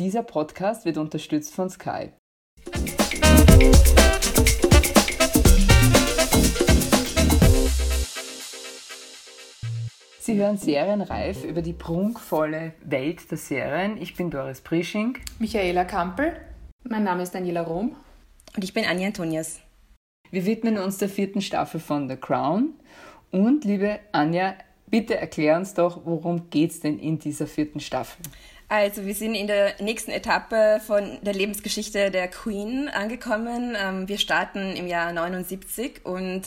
Dieser Podcast wird unterstützt von Sky. Sie hören Serienreif über die prunkvolle Welt der Serien. Ich bin Doris Prisching. Michaela Kampel. Mein Name ist Daniela Rom. Und ich bin Anja Antonias. Wir widmen uns der vierten Staffel von The Crown. Und liebe Anja, bitte erklär uns doch, worum geht es denn in dieser vierten Staffel? Also wir sind in der nächsten Etappe von der Lebensgeschichte der Queen angekommen. Ähm, wir starten im Jahr 79 und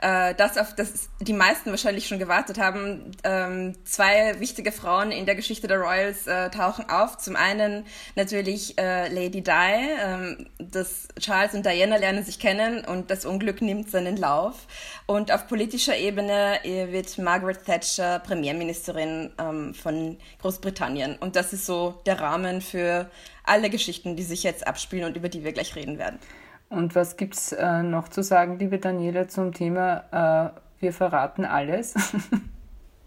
äh, das, auf das die meisten wahrscheinlich schon gewartet haben. Ähm, zwei wichtige Frauen in der Geschichte der Royals äh, tauchen auf. Zum einen natürlich äh, Lady Di. Ähm, das Charles und Diana lernen sich kennen und das Unglück nimmt seinen Lauf. Und auf politischer Ebene wird Margaret Thatcher Premierministerin von Großbritannien. Und das ist so der Rahmen für alle Geschichten, die sich jetzt abspielen und über die wir gleich reden werden. Und was gibt es äh, noch zu sagen, liebe Daniela, zum Thema äh, Wir verraten alles?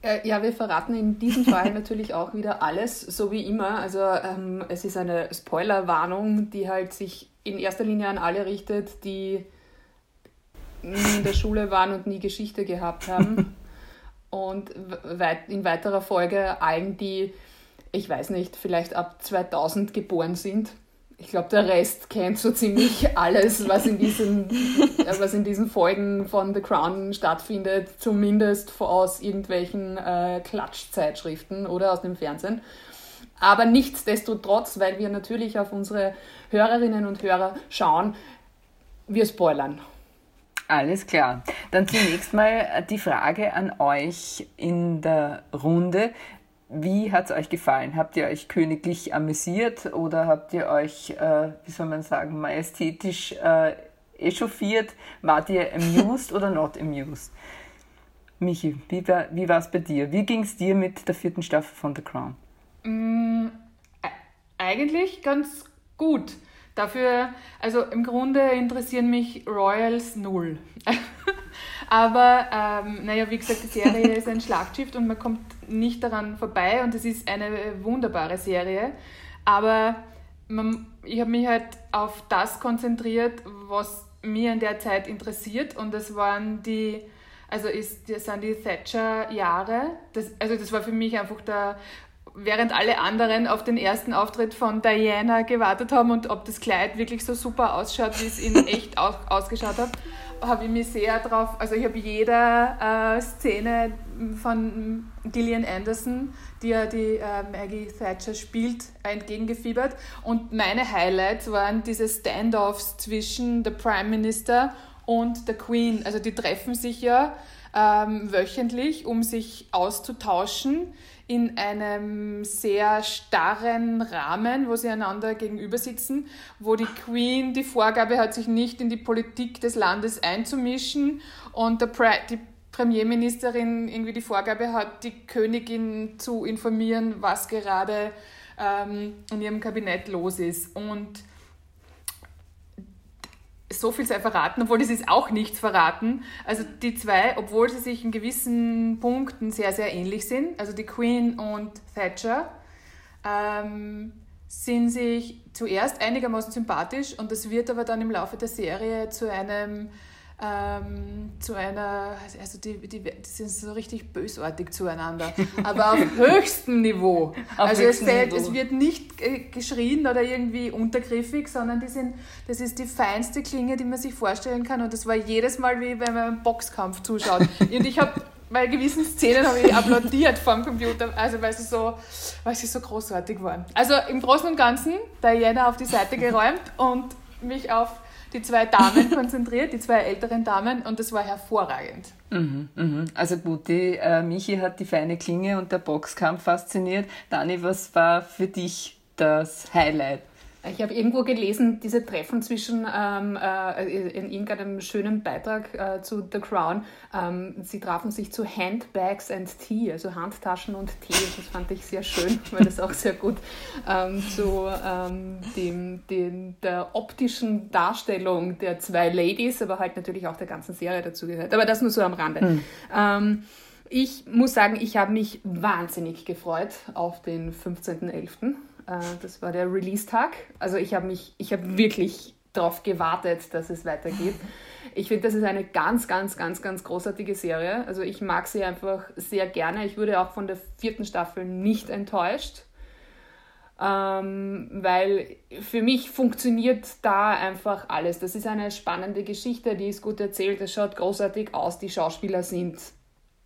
Äh, ja, wir verraten in diesem Fall natürlich auch wieder alles, so wie immer. Also ähm, es ist eine Spoilerwarnung, die halt sich in erster Linie an alle richtet, die nie in der Schule waren und nie Geschichte gehabt haben. und weit, in weiterer Folge allen, die ich weiß nicht, vielleicht ab 2000 geboren sind. Ich glaube, der Rest kennt so ziemlich alles, was in, diesen, äh, was in diesen Folgen von The Crown stattfindet, zumindest aus irgendwelchen äh, Klatschzeitschriften oder aus dem Fernsehen. Aber nichtsdestotrotz, weil wir natürlich auf unsere Hörerinnen und Hörer schauen, wir spoilern. Alles klar. Dann zunächst mal die Frage an euch in der Runde. Wie hat es euch gefallen? Habt ihr euch königlich amüsiert oder habt ihr euch, äh, wie soll man sagen, majestätisch äh, echauffiert? Wart ihr amused oder not amused? Michi, wie war es bei dir? Wie ging es dir mit der vierten Staffel von The Crown? Mm, eigentlich ganz gut. Dafür, also im Grunde interessieren mich Royals null. Aber ähm, naja, wie gesagt, die Serie ist ein Schlagschiff und man kommt nicht daran vorbei und es ist eine wunderbare Serie. Aber man, ich habe mich halt auf das konzentriert, was mir in der Zeit interessiert und das waren die, also ist, das sind die Thatcher-Jahre. Das, also das war für mich einfach der während alle anderen auf den ersten Auftritt von Diana gewartet haben und ob das Kleid wirklich so super ausschaut, wie es in echt aus, ausgeschaut hat, habe ich mich sehr drauf, also ich habe jeder äh, Szene von Gillian Anderson, die ja die äh, Maggie Thatcher spielt, entgegengefiebert. Und meine Highlights waren diese Standoffs zwischen der Prime Minister und der Queen. Also die treffen sich ja ähm, wöchentlich, um sich auszutauschen in einem sehr starren Rahmen, wo sie einander gegenüber sitzen, wo die Queen die Vorgabe hat, sich nicht in die Politik des Landes einzumischen und der die Premierministerin irgendwie die Vorgabe hat, die Königin zu informieren, was gerade ähm, in ihrem Kabinett los ist. Und so viel sei verraten, obwohl das ist auch nichts verraten. Also die zwei, obwohl sie sich in gewissen Punkten sehr, sehr ähnlich sind, also die Queen und Thatcher, ähm, sind sich zuerst einigermaßen sympathisch und das wird aber dann im Laufe der Serie zu einem ähm, zu einer, also die, die, die, sind so richtig bösartig zueinander, aber auf höchstem Niveau. Auf also höchstem es, fällt, Niveau. es wird nicht geschrien oder irgendwie untergriffig, sondern die sind, das ist die feinste Klinge, die man sich vorstellen kann und das war jedes Mal wie wenn man einem Boxkampf zuschaut. Und ich habe bei gewissen Szenen habe ich applaudiert vom Computer, also weil sie so, weil sie so großartig waren. Also im Großen und Ganzen Diana auf die Seite geräumt und mich auf die zwei Damen konzentriert, die zwei älteren Damen, und das war hervorragend. Mhm, mhm. Also gut, die äh, Michi hat die feine Klinge und der Boxkampf fasziniert. Dani, was war für dich das Highlight? Ich habe irgendwo gelesen, diese Treffen zwischen ähm, äh, in irgendeinem schönen Beitrag äh, zu The Crown. Ähm, sie trafen sich zu Handbags and Tea, also Handtaschen und Tee. Das fand ich sehr schön, weil das auch sehr gut ähm, zu ähm, dem, dem, der optischen Darstellung der zwei Ladies, aber halt natürlich auch der ganzen Serie dazu gehört. Aber das nur so am Rande. Hm. ich muss sagen, ich habe mich wahnsinnig gefreut auf den 15.11 Äh, das war der Release-Tag. Also ich habe mich, ich habe wirklich darauf gewartet, dass es weitergeht. Ich finde, das ist eine ganz, ganz, ganz, ganz großartige Serie. Also ich mag sie einfach sehr gerne. Ich wurde auch von der vierten Staffel nicht enttäuscht, ähm, weil für mich funktioniert da einfach alles. Das ist eine spannende Geschichte, die ist gut erzählt, es schaut großartig aus, die Schauspieler sind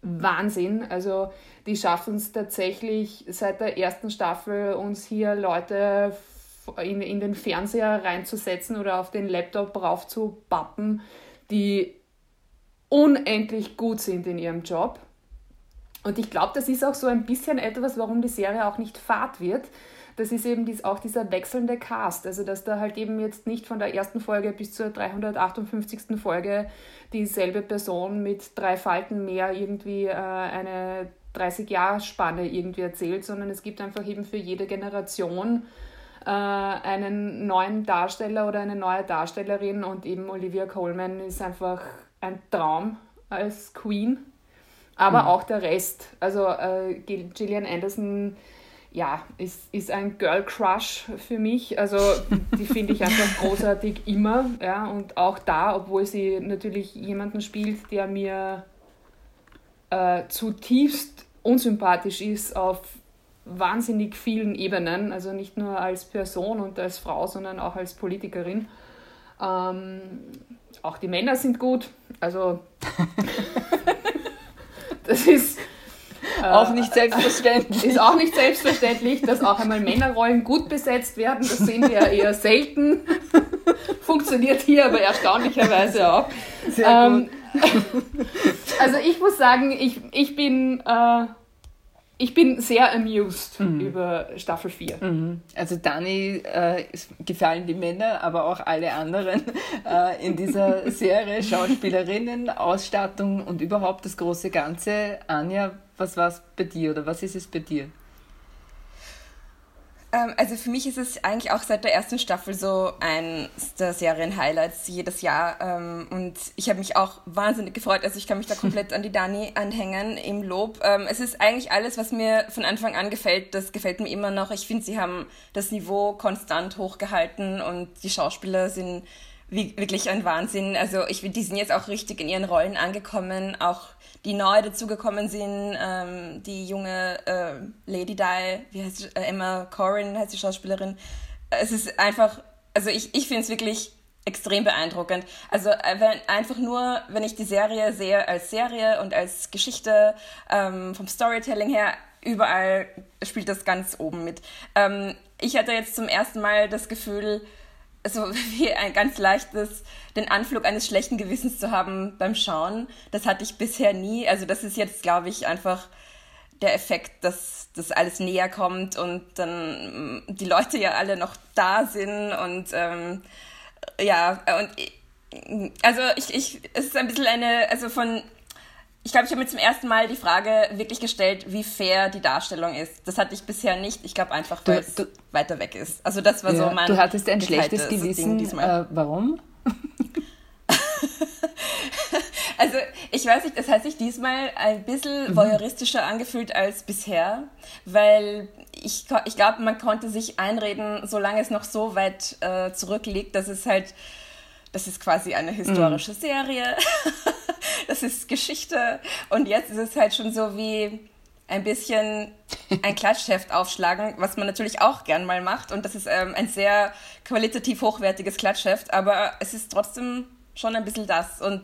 Wahnsinn. Also die schaffen es tatsächlich seit der ersten Staffel, uns hier Leute in, in den Fernseher reinzusetzen oder auf den Laptop rauf die unendlich gut sind in ihrem Job. Und ich glaube, das ist auch so ein bisschen etwas, warum die Serie auch nicht fad wird. Das ist eben dies, auch dieser wechselnde Cast. Also, dass da halt eben jetzt nicht von der ersten Folge bis zur 358. Folge dieselbe Person mit drei Falten mehr irgendwie äh, eine 30-Jahr-Spanne irgendwie erzählt, sondern es gibt einfach eben für jede Generation äh, einen neuen Darsteller oder eine neue Darstellerin und eben Olivia Colman ist einfach ein Traum als Queen. Aber mhm. auch der Rest. Also äh, Gillian Anderson ja, ist, ist ein Girl Crush für mich. Also die finde ich einfach großartig immer. Ja, und auch da, obwohl sie natürlich jemanden spielt, der mir äh, zutiefst unsympathisch ist auf wahnsinnig vielen Ebenen, also nicht nur als Person und als Frau, sondern auch als Politikerin. Ähm, auch die Männer sind gut, also das ist äh, auch nicht selbstverständlich. Ist auch nicht selbstverständlich, dass auch einmal Männerrollen gut besetzt werden. Das sehen wir ja eher selten. Funktioniert hier aber erstaunlicherweise auch. Sehr ähm, also ich muss sagen, ich, ich bin äh, ich bin sehr amused mhm. über Staffel 4. Mhm. Also Dani äh, gefallen die Männer, aber auch alle anderen äh, in dieser Serie, Schauspielerinnen, Ausstattung und überhaupt das große Ganze. Anja, was war es bei dir oder was ist es bei dir? Ähm, also für mich ist es eigentlich auch seit der ersten Staffel so eines der Serien-Highlights jedes Jahr. Ähm, und ich habe mich auch wahnsinnig gefreut. Also ich kann mich da komplett an die Dani anhängen im Lob. Ähm, es ist eigentlich alles, was mir von Anfang an gefällt. Das gefällt mir immer noch. Ich finde, sie haben das Niveau konstant hochgehalten und die Schauspieler sind wirklich ein Wahnsinn. Also ich finde, die sind jetzt auch richtig in ihren Rollen angekommen. Auch die neu dazugekommen sind, ähm, die junge äh, Lady Di, wie heißt sie, äh, Emma Corrin heißt die Schauspielerin. Es ist einfach, also ich, ich finde es wirklich extrem beeindruckend. Also äh, wenn, einfach nur, wenn ich die Serie sehe als Serie und als Geschichte ähm, vom Storytelling her, überall spielt das ganz oben mit. Ähm, ich hatte jetzt zum ersten Mal das Gefühl, so wie ein ganz leichtes, den Anflug eines schlechten Gewissens zu haben beim Schauen. Das hatte ich bisher nie. Also das ist jetzt, glaube ich, einfach der Effekt, dass das alles näher kommt und dann mm, die Leute ja alle noch da sind und ähm, ja, und also ich, ich, es ist ein bisschen eine, also von ich glaube, ich habe mir zum ersten Mal die Frage wirklich gestellt, wie fair die Darstellung ist. Das hatte ich bisher nicht. Ich glaube einfach, weil es weiter weg ist. Also das war ja, so mein. Du hattest ein schlechtes Gewissen. Äh, warum? also ich weiß nicht, es hat sich diesmal ein bisschen mhm. voyeuristischer angefühlt als bisher, weil ich, ich glaube, man konnte sich einreden, solange es noch so weit äh, zurückliegt, dass es halt das ist quasi eine historische mhm. Serie, das ist Geschichte. Und jetzt ist es halt schon so wie ein bisschen ein Klatschheft aufschlagen, was man natürlich auch gern mal macht. Und das ist ähm, ein sehr qualitativ hochwertiges Klatschheft, aber es ist trotzdem schon ein bisschen das. Und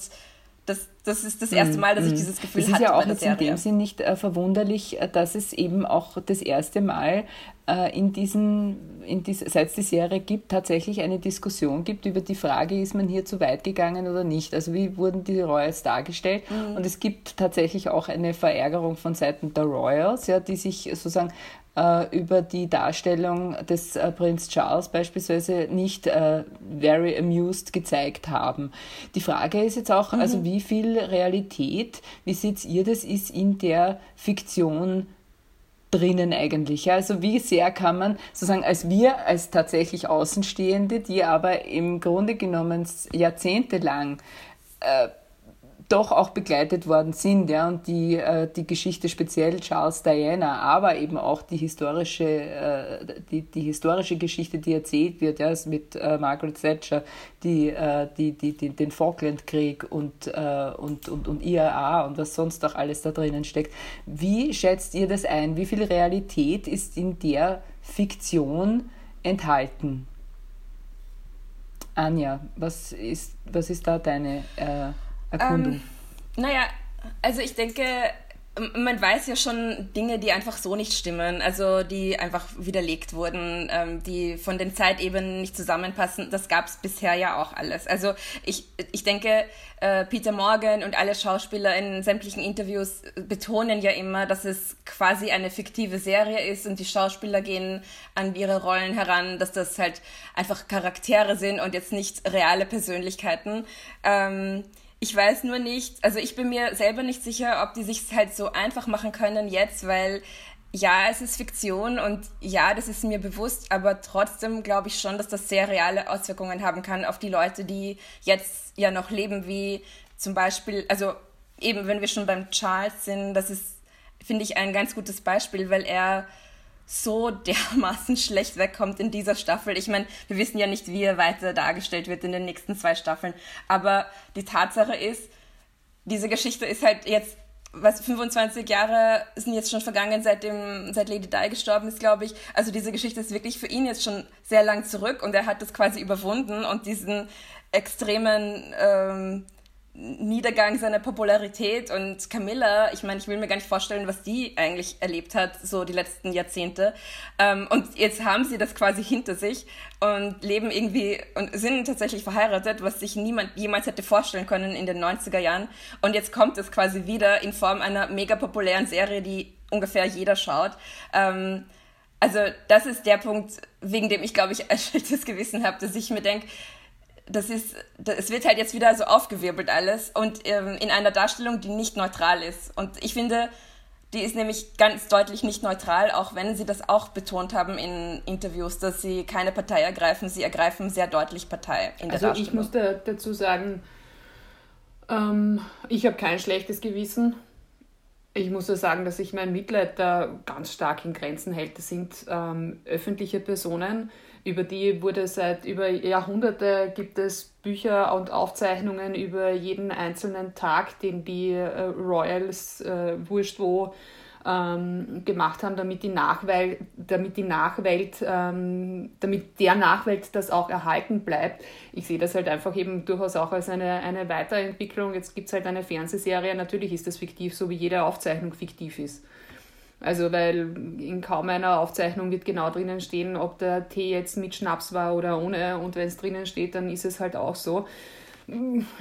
das, das ist das erste Mal, dass ich mhm. dieses Gefühl hatte. Das ist ja auch jetzt in dem Sinn nicht äh, verwunderlich, äh, dass es eben auch das erste Mal äh, in diesen, in dies, seit es die Serie gibt, tatsächlich eine Diskussion gibt über die Frage, ist man hier zu weit gegangen oder nicht? Also wie wurden die Royals dargestellt? Mhm. Und es gibt tatsächlich auch eine Verärgerung von Seiten der Royals, ja, die sich sozusagen über die Darstellung des äh, Prinz Charles beispielsweise nicht äh, very amused gezeigt haben. Die Frage ist jetzt auch, also mhm. also wie viel Realität, wie seht ihr das, ist in der Fiktion drinnen eigentlich? Also wie sehr kann man sozusagen als wir, als tatsächlich Außenstehende, die aber im Grunde genommen jahrzehntelang äh, doch auch begleitet worden sind, ja, und die, äh, die Geschichte speziell Charles Diana, aber eben auch die historische, äh, die, die historische Geschichte, die erzählt wird, ja, mit äh, Margaret Thatcher, die, äh, die, die, die, den Falklandkrieg und, äh, und, und, und IAA und was sonst auch alles da drinnen steckt. Wie schätzt ihr das ein? Wie viel Realität ist in der Fiktion enthalten? Anja, was ist, was ist da deine äh, Erkundung? Ähm, naja, also ich denke, man weiß ja schon Dinge, die einfach so nicht stimmen, also die einfach widerlegt wurden, ähm, die von den Zeitebenen nicht zusammenpassen. Das gab es bisher ja auch alles. Also ich, ich denke, äh, Peter Morgan und alle Schauspieler in sämtlichen Interviews betonen ja immer, dass es quasi eine fiktive Serie ist und die Schauspieler gehen an ihre Rollen heran, dass das halt einfach Charaktere sind und jetzt nicht reale Persönlichkeiten. Ähm, ich weiß nur nicht, also ich bin mir selber nicht sicher, ob die sich halt so einfach machen können jetzt, weil ja, es ist Fiktion und ja, das ist mir bewusst, aber trotzdem glaube ich schon, dass das sehr reale Auswirkungen haben kann auf die Leute, die jetzt ja noch leben, wie zum Beispiel, also eben, wenn wir schon beim Charles sind, das ist, finde ich, ein ganz gutes Beispiel, weil er so dermaßen schlecht wegkommt in dieser Staffel. Ich meine, wir wissen ja nicht, wie er weiter dargestellt wird in den nächsten zwei Staffeln. Aber die Tatsache ist, diese Geschichte ist halt jetzt, was 25 Jahre sind jetzt schon vergangen, seitdem, seit Lady Di gestorben ist, glaube ich. Also diese Geschichte ist wirklich für ihn jetzt schon sehr lang zurück und er hat das quasi überwunden und diesen extremen ähm, Niedergang seiner Popularität und Camilla, ich meine, ich will mir gar nicht vorstellen, was die eigentlich erlebt hat, so die letzten Jahrzehnte. Ähm, und jetzt haben sie das quasi hinter sich und leben irgendwie und sind tatsächlich verheiratet, was sich niemand jemals hätte vorstellen können in den 90er Jahren. Und jetzt kommt es quasi wieder in Form einer mega populären Serie, die ungefähr jeder schaut. Ähm, also das ist der Punkt, wegen dem ich, glaube ich, ein schlechtes Gewissen habe, dass ich mir denke, das ist, es wird halt jetzt wieder so aufgewirbelt alles und ähm, in einer Darstellung, die nicht neutral ist. Und ich finde, die ist nämlich ganz deutlich nicht neutral, auch wenn sie das auch betont haben in Interviews, dass sie keine Partei ergreifen. Sie ergreifen sehr deutlich Partei in der also Darstellung. Ich muss da, dazu sagen, ähm, ich habe kein schlechtes Gewissen. Ich muss ja sagen, dass ich mein Mitleid da ganz stark in Grenzen hält. Das sind ähm, öffentliche Personen, über die wurde seit über Jahrhunderte gibt es Bücher und Aufzeichnungen über jeden einzelnen Tag, den die äh, Royals, äh, wurscht wo, ähm, gemacht haben, damit die Nachwelt, damit die Nachwelt, ähm, damit der Nachwelt das auch erhalten bleibt. Ich sehe das halt einfach eben durchaus auch als eine, eine Weiterentwicklung. Jetzt gibt es halt eine Fernsehserie, natürlich ist das fiktiv, so wie jede Aufzeichnung fiktiv ist. Also, weil in kaum einer Aufzeichnung wird genau drinnen stehen, ob der Tee jetzt mit Schnaps war oder ohne. Und wenn es drinnen steht, dann ist es halt auch so.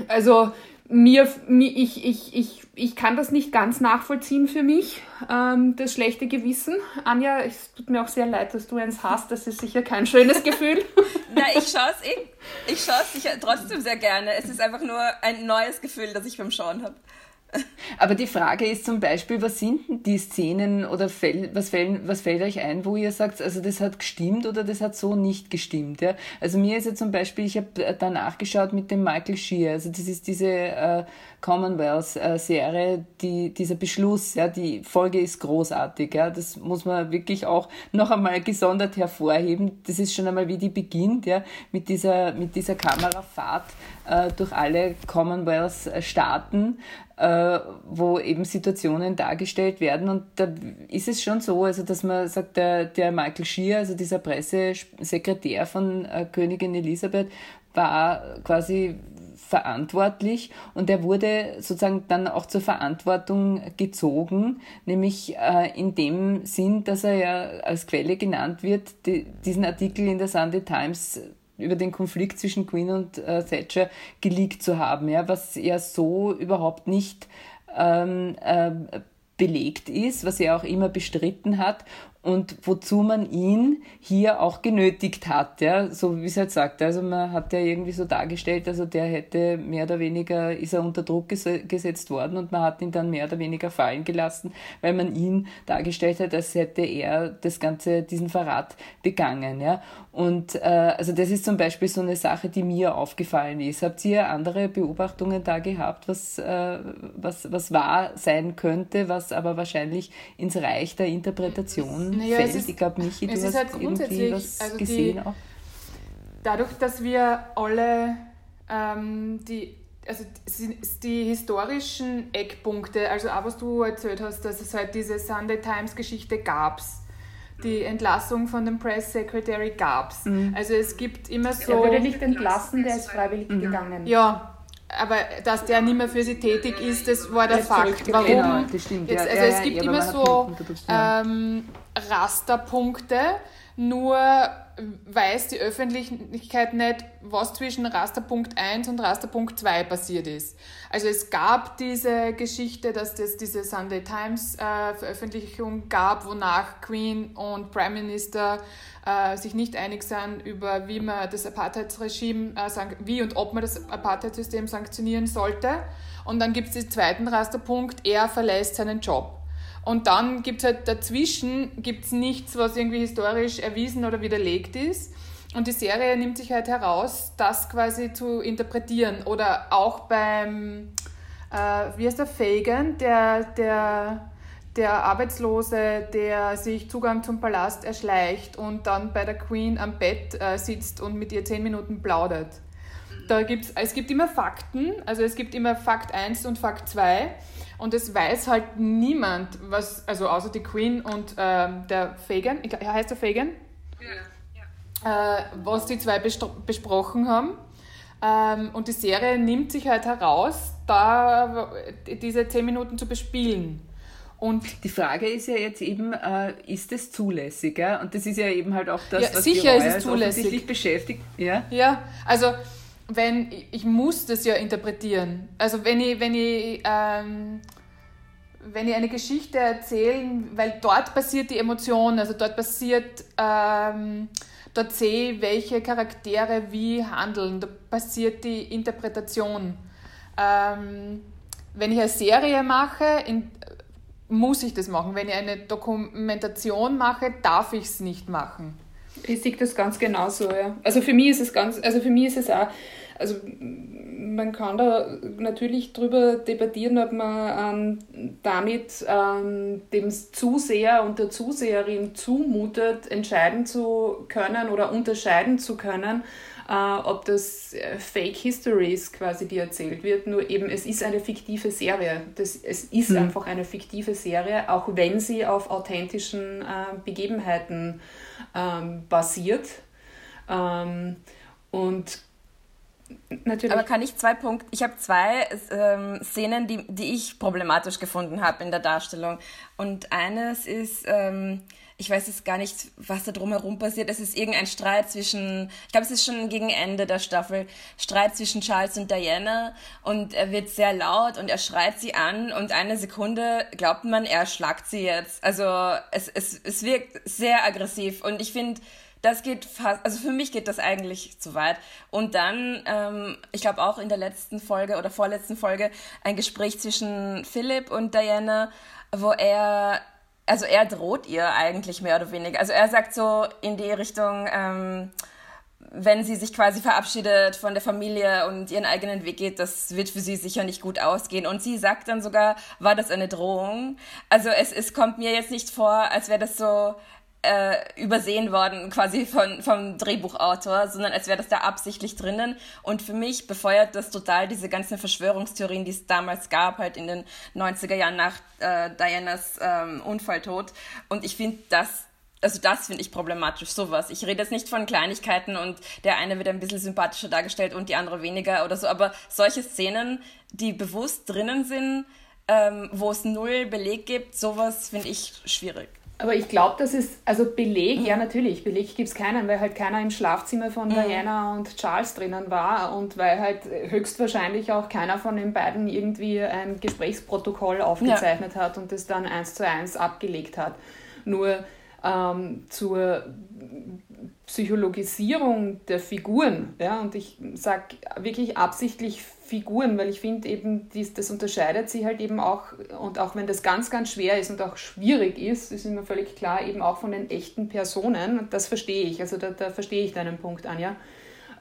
Also, mir, ich, ich, ich, ich kann das nicht ganz nachvollziehen für mich, ähm, das schlechte Gewissen. Anja, es tut mir auch sehr leid, dass du eins hast. Das ist sicher kein schönes Gefühl. Na, ich schaue es eh. Ich schaue es sicher trotzdem sehr gerne. Es ist einfach nur ein neues Gefühl, das ich beim Schauen habe. Aber die Frage ist zum Beispiel, was sind denn die Szenen oder fäll, was, fällt, was fällt euch ein, wo ihr sagt, also das hat gestimmt oder das hat so nicht gestimmt? Ja? Also mir ist ja zum Beispiel, ich habe da nachgeschaut mit dem Michael Shear, also das ist diese äh, Commonwealth-Serie, die, dieser Beschluss, ja, die Folge ist großartig, ja, das muss man wirklich auch noch einmal gesondert hervorheben. Das ist schon einmal, wie die beginnt, ja, mit dieser, mit dieser Kamerafahrt äh, durch alle Commonwealth-Staaten, äh, wo eben Situationen dargestellt werden. Und da ist es schon so, also dass man sagt, der, der Michael Shear, also dieser Pressesekretär von äh, Königin Elisabeth, war quasi verantwortlich und er wurde sozusagen dann auch zur Verantwortung gezogen, nämlich äh, in dem Sinn, dass er ja als Quelle genannt wird, die, diesen Artikel in der Sunday Times über den Konflikt zwischen Queen und äh, Thatcher geleakt zu haben, ja, was ja so überhaupt nicht ähm, äh, belegt ist, was er auch immer bestritten hat und wozu man ihn hier auch genötigt hat, ja, so wie es halt sagt. Also man hat ja irgendwie so dargestellt, also der hätte mehr oder weniger, ist er unter Druck ges gesetzt worden und man hat ihn dann mehr oder weniger fallen gelassen, weil man ihn dargestellt hat, als hätte er das Ganze, diesen Verrat begangen, ja. Und äh, also das ist zum Beispiel so eine Sache, die mir aufgefallen ist. Habt ihr andere Beobachtungen da gehabt, was, äh, was, was wahr sein könnte, was aber wahrscheinlich ins Reich der Interpretation naja, fällt? Ist, ich glaube, Michi, du hast halt irgendwie was also gesehen die, auch. Dadurch, dass wir alle ähm, die also die historischen Eckpunkte, also auch was du erzählt hast, dass es halt diese Sunday Times Geschichte gab die Entlassung von dem Press Secretary gab es. Mhm. Also es gibt immer so... Er wurde nicht entlassen, der ist freiwillig mhm. gegangen. Ja, aber dass der nicht mehr für sie tätig ist, das war der Fakt. Warum? Genau, das stimmt. Jetzt, also ja, es gibt ja, immer so ähm, Rasterpunkte, nur weiß die Öffentlichkeit nicht, was zwischen Rasterpunkt 1 und Rasterpunkt 2 passiert ist. Also es gab diese Geschichte, dass es diese Sunday Times äh, Veröffentlichung gab, wonach Queen und Prime Minister äh, sich nicht einig sind über, wie man das Apartheidsregime, äh, wie und ob man das Apartheidssystem sanktionieren sollte. Und dann gibt es den zweiten Rasterpunkt, er verlässt seinen Job. Und dann gibt es halt dazwischen gibt's nichts, was irgendwie historisch erwiesen oder widerlegt ist. Und die Serie nimmt sich halt heraus, das quasi zu interpretieren. Oder auch beim, äh, wie heißt der, Fagan, der, der, der Arbeitslose, der sich Zugang zum Palast erschleicht und dann bei der Queen am Bett äh, sitzt und mit ihr zehn Minuten plaudert. Da gibt's, es gibt immer Fakten, also es gibt immer Fakt 1 und Fakt 2 und es weiß halt niemand, was, also außer die Queen und ähm, der Fagan, ich, heißt der Fagan? Ja. ja. Äh, was die zwei besprochen haben. Ähm, und die Serie nimmt sich halt heraus, da diese zehn Minuten zu bespielen. Und die Frage ist ja jetzt eben, äh, ist es zulässig? Ja? Und das ist ja eben halt auch das, ja, was sicher die ist es zulässig. beschäftigt. Ja? ja, also wenn ich muss das ja interpretieren. Also wenn ich, wenn ich, ähm, wenn ich eine Geschichte erzähle, weil dort passiert die Emotion, also dort passiert, ähm, dort sehe ich, welche Charaktere wie handeln, da passiert die Interpretation. Ähm, wenn ich eine Serie mache, in, muss ich das machen. Wenn ich eine Dokumentation mache, darf ich es nicht machen. Ich sehe das ganz genauso, ja. Also für mich ist es ganz, also für mich ist es auch, also man kann da natürlich drüber debattieren, ob man ähm, damit ähm, dem Zuseher und der Zuseherin zumutet, entscheiden zu können oder unterscheiden zu können, äh, ob das äh, Fake History ist, quasi, die erzählt wird. Nur eben, es ist eine fiktive Serie. Das, es ist mhm. einfach eine fiktive Serie, auch wenn sie auf authentischen äh, Begebenheiten ähm, basiert. Ähm, und Natürlich. Aber kann ich zwei Punkte, ich habe zwei ähm, Szenen, die, die ich problematisch gefunden habe in der Darstellung. Und eines ist, ähm, ich weiß jetzt gar nicht, was da drumherum passiert. Es ist irgendein Streit zwischen, ich glaube, es ist schon gegen Ende der Staffel, Streit zwischen Charles und Diana. Und er wird sehr laut und er schreit sie an und eine Sekunde glaubt man, er schlagt sie jetzt. Also es, es, es wirkt sehr aggressiv und ich finde, das geht fast, also für mich geht das eigentlich zu weit. Und dann, ähm, ich glaube auch in der letzten Folge oder vorletzten Folge, ein Gespräch zwischen Philipp und Diana, wo er, also er droht ihr eigentlich mehr oder weniger. Also er sagt so in die Richtung, ähm, wenn sie sich quasi verabschiedet von der Familie und ihren eigenen Weg geht, das wird für sie sicher nicht gut ausgehen. Und sie sagt dann sogar, war das eine Drohung? Also es, es kommt mir jetzt nicht vor, als wäre das so äh, übersehen worden quasi von, vom Drehbuchautor, sondern als wäre das da absichtlich drinnen. Und für mich befeuert das total diese ganzen Verschwörungstheorien, die es damals gab, halt in den 90er Jahren nach äh, Dianas ähm, Unfalltod. Und ich finde das also das finde ich problematisch, sowas. Ich rede jetzt nicht von Kleinigkeiten und der eine wird ein bisschen sympathischer dargestellt und die andere weniger oder so, aber solche Szenen, die bewusst drinnen sind, ähm, wo es null Beleg gibt, sowas finde ich schwierig. Aber ich glaube, dass es, also Beleg, ja natürlich, Beleg gibt es keinen, weil halt keiner im Schlafzimmer von mhm. Diana und Charles drinnen war und weil halt höchstwahrscheinlich auch keiner von den beiden irgendwie ein Gesprächsprotokoll aufgezeichnet ja. hat und das dann eins zu eins abgelegt hat. Nur ähm, zur Psychologisierung der Figuren. Ja? Und ich sage wirklich absichtlich Figuren, weil ich finde eben, dies, das unterscheidet sie halt eben auch, und auch wenn das ganz, ganz schwer ist und auch schwierig ist, ist mir völlig klar, eben auch von den echten Personen. Und das verstehe ich. Also da, da verstehe ich deinen Punkt, Anja.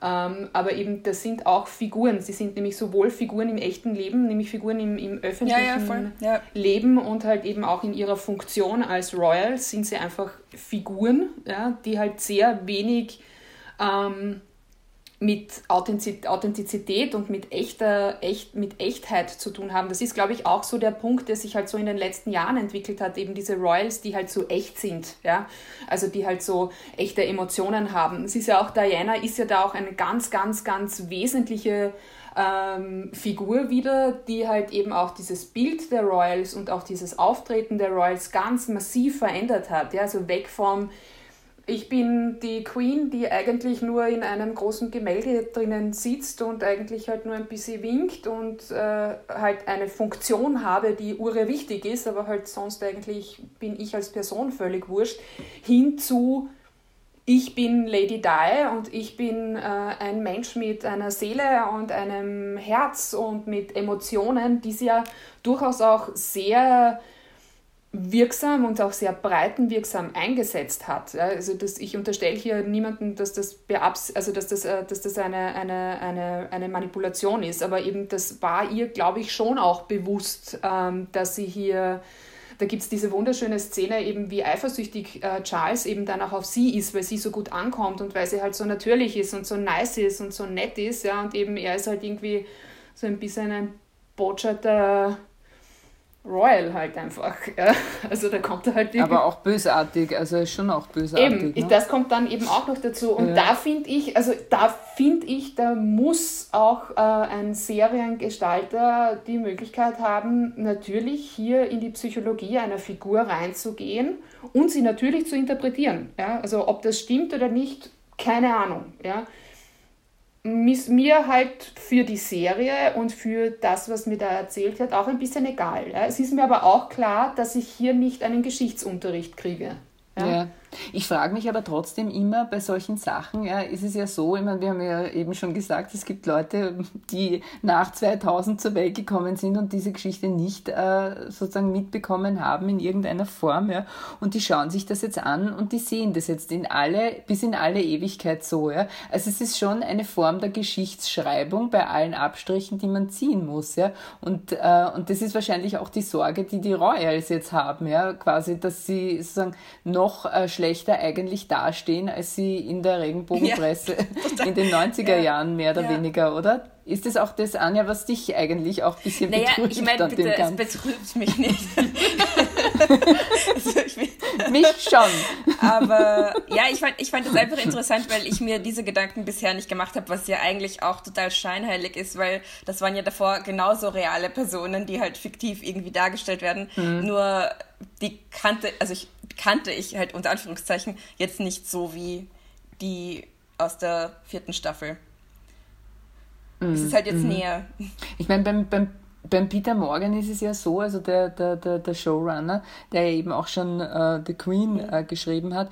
Ähm, aber eben, das sind auch Figuren. Sie sind nämlich sowohl Figuren im echten Leben, nämlich Figuren im, im öffentlichen ja, ja, Leben und halt eben auch in ihrer Funktion als Royals sind sie einfach Figuren, ja, die halt sehr wenig ähm, mit Authentizität und mit echter, echt, mit Echtheit zu tun haben. Das ist, glaube ich, auch so der Punkt, der sich halt so in den letzten Jahren entwickelt hat, eben diese Royals, die halt so echt sind, ja, also die halt so echte Emotionen haben. Es ist ja auch, Diana ist ja da auch eine ganz, ganz, ganz wesentliche ähm, Figur wieder, die halt eben auch dieses Bild der Royals und auch dieses Auftreten der Royals ganz massiv verändert hat, ja, also weg vom ich bin die Queen, die eigentlich nur in einem großen Gemälde drinnen sitzt und eigentlich halt nur ein bisschen winkt und äh, halt eine Funktion habe, die ure wichtig ist, aber halt sonst eigentlich bin ich als Person völlig wurscht, hinzu ich bin Lady Di und ich bin äh, ein Mensch mit einer Seele und einem Herz und mit Emotionen, die sie ja durchaus auch sehr wirksam und auch sehr breitenwirksam eingesetzt hat. Also das, ich unterstelle hier niemandem, dass das, beabs also dass das, äh, dass das eine, eine, eine, eine Manipulation ist, aber eben das war ihr, glaube ich, schon auch bewusst, ähm, dass sie hier, da gibt es diese wunderschöne Szene, eben wie eifersüchtig äh, Charles eben dann auch auf sie ist, weil sie so gut ankommt und weil sie halt so natürlich ist und so nice ist und so nett ist, ja, und eben er ist halt irgendwie so ein bisschen ein Botschafter Royal halt einfach. Ja. Also da kommt er halt wirklich. Aber auch bösartig, also schon auch bösartig. Eben, ne? das kommt dann eben auch noch dazu. Und ja. da finde ich, also da finde ich, da muss auch äh, ein Seriengestalter die Möglichkeit haben, natürlich hier in die Psychologie einer Figur reinzugehen und sie natürlich zu interpretieren. Ja. Also ob das stimmt oder nicht, keine Ahnung. Ja ist mir halt für die Serie und für das, was mir da erzählt wird, auch ein bisschen egal. Es ist mir aber auch klar, dass ich hier nicht einen Geschichtsunterricht kriege. Ja. ja. Ich frage mich aber trotzdem immer bei solchen Sachen, ja, ist es ja so, ich meine, wir haben ja eben schon gesagt, es gibt Leute, die nach 2000 zur Welt gekommen sind und diese Geschichte nicht äh, sozusagen mitbekommen haben in irgendeiner Form, ja, und die schauen sich das jetzt an und die sehen das jetzt in alle, bis in alle Ewigkeit so, ja. Also es ist schon eine Form der Geschichtsschreibung bei allen Abstrichen, die man ziehen muss, ja. Und, äh, und das ist wahrscheinlich auch die Sorge, die die Royals jetzt haben, ja, quasi, dass sie sozusagen noch äh, schlechter eigentlich dastehen, als sie in der Regenbogenpresse ja, in den 90er ja, Jahren mehr oder ja. weniger, oder? Ist das auch das, Anja, was dich eigentlich auch ein bisschen naja, betrübt? ich meine, bitte, es betrübt mich nicht. also ich mich schon. Aber ja, ich fand, ich fand das einfach interessant, weil ich mir diese Gedanken bisher nicht gemacht habe, was ja eigentlich auch total scheinheilig ist, weil das waren ja davor genauso reale Personen, die halt fiktiv irgendwie dargestellt werden. Mhm. Nur die kannte, also ich kannte ich halt unter Anführungszeichen jetzt nicht so wie die aus der vierten Staffel. Mhm. Es ist halt jetzt mhm. näher. Ich meine, beim, beim, beim Peter Morgan ist es ja so, also der, der, der, der Showrunner, der ja eben auch schon äh, The Queen mhm. äh, geschrieben hat,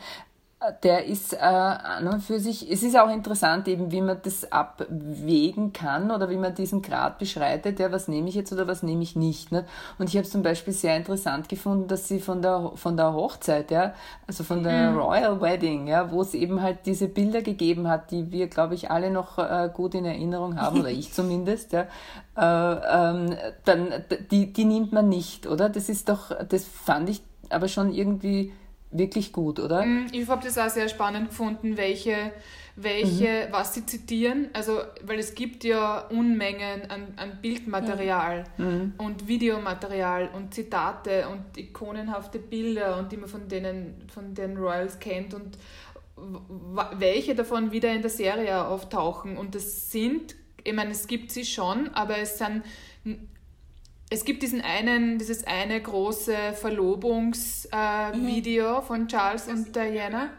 der ist äh, an und für sich, es ist auch interessant eben, wie man das abwägen kann oder wie man diesen Grad beschreitet, ja, was nehme ich jetzt oder was nehme ich nicht. Ne? Und ich habe es zum Beispiel sehr interessant gefunden, dass sie von der, von der Hochzeit, ja, also von der mhm. Royal Wedding, ja, wo es eben halt diese Bilder gegeben hat, die wir, glaube ich, alle noch äh, gut in Erinnerung haben, oder ich zumindest, ja, äh, ähm, dann, die, die nimmt man nicht, oder? Das ist doch, das fand ich aber schon irgendwie wirklich gut, oder? Mm, ich habe das auch sehr spannend gefunden, welche, welche mhm. was sie zitieren. Also, weil es gibt ja Unmengen an, an Bildmaterial mhm. und Videomaterial und Zitate und ikonenhafte Bilder und die man von denen, von den Royals kennt und welche davon wieder in der Serie auftauchen. Und das sind, ich meine, es gibt sie schon, aber es sind es gibt diesen einen, dieses eine große Verlobungsvideo äh, mhm. von Charles und Diana,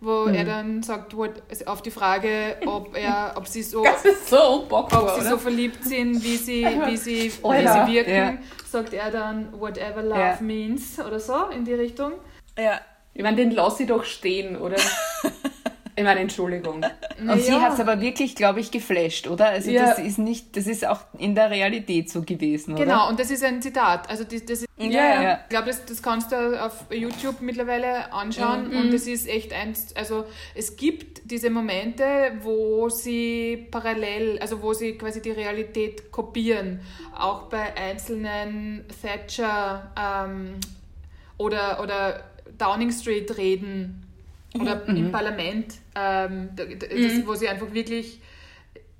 wo mhm. er dann sagt, what, also auf die Frage, ob er, ob sie so, so, Bock ob sie so verliebt sind, wie sie, wie sie, oh, wie ja. sie wirken, ja. sagt er dann, whatever love ja. means oder so in die Richtung. Ja. Ich meine, den lasse ich doch stehen, oder? Ich meine, Entschuldigung. Und sie hat es aber wirklich, glaube ich, geflasht, oder? Also ja. das ist nicht, das ist auch in der Realität so gewesen, oder? Genau, und das ist ein Zitat. Also das, das ist, ja, ja, ja. ich glaube, das, das kannst du auf YouTube mittlerweile anschauen mhm. und das ist echt eins, also es gibt diese Momente, wo sie parallel, also wo sie quasi die Realität kopieren, auch bei einzelnen Thatcher ähm, oder, oder Downing Street Reden oder mhm. im Parlament, ähm, das, mhm. wo sie einfach wirklich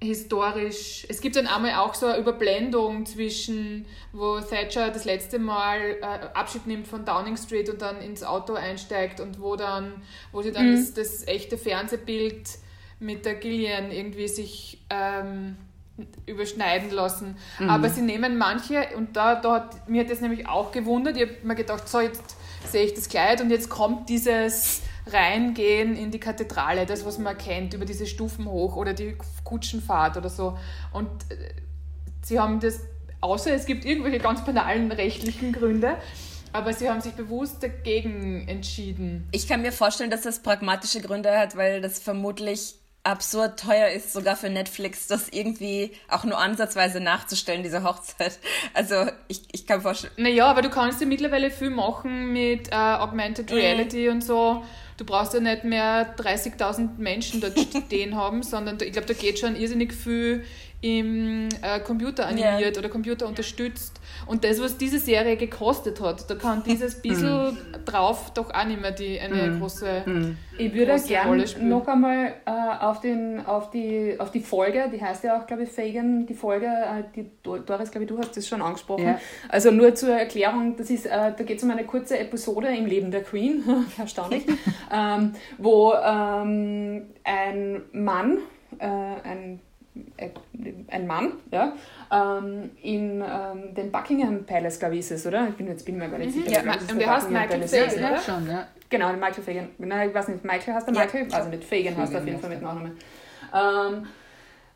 historisch. Es gibt dann einmal auch so eine Überblendung zwischen, wo Thatcher das letzte Mal äh, Abschied nimmt von Downing Street und dann ins Auto einsteigt und wo dann, wo sie dann mhm. das, das, echte Fernsehbild mit der Gillian irgendwie sich ähm, überschneiden lassen. Mhm. Aber sie nehmen manche, und da, da hat, mir hat das nämlich auch gewundert, ich habe mir gedacht, so jetzt sehe ich das Kleid und jetzt kommt dieses reingehen in die Kathedrale, das, was man kennt, über diese Stufen hoch oder die Kutschenfahrt oder so. Und äh, sie haben das, außer es gibt irgendwelche ganz banalen rechtlichen Gründe, aber sie haben sich bewusst dagegen entschieden. Ich kann mir vorstellen, dass das pragmatische Gründe hat, weil das vermutlich absurd teuer ist, sogar für Netflix, das irgendwie auch nur ansatzweise nachzustellen, diese Hochzeit. Also ich, ich kann vorstellen. Naja, aber du kannst ja mittlerweile viel machen mit äh, Augmented mhm. Reality mm. und so. Du brauchst ja nicht mehr 30.000 Menschen dort stehen haben, sondern ich glaube, da geht schon irrsinnig viel im äh, Computer animiert yeah. oder Computer unterstützt. Und das, was diese Serie gekostet hat, da kann dieses bisschen mm. drauf doch auch nicht mehr die, eine mm. große mm. Ich würde gerne noch einmal äh, auf, den, auf, die, auf die Folge, die heißt ja auch, glaube ich, Fagan, die Folge, äh, die Doris, glaube ich, du hast das schon angesprochen. Ja. Also nur zur Erklärung, das ist, äh, da geht es um eine kurze Episode im Leben der Queen, erstaunlich, ähm, wo ähm, ein Mann, äh, ein ein Mann, ja, ähm, in ähm, den Buckingham Palace, glaube ich, ist es, oder? Ich bin jetzt bin mir gar nicht mhm. sicher. Ja, und der heißt Michael Fagan, ja? Schon, ja. Genau, Michael Fagan. Nein, ich weiß nicht, Michael heißt der Michael? Ja, also nicht Fagan heißt er auf jeden Fall mit Nachnamen. Ähm,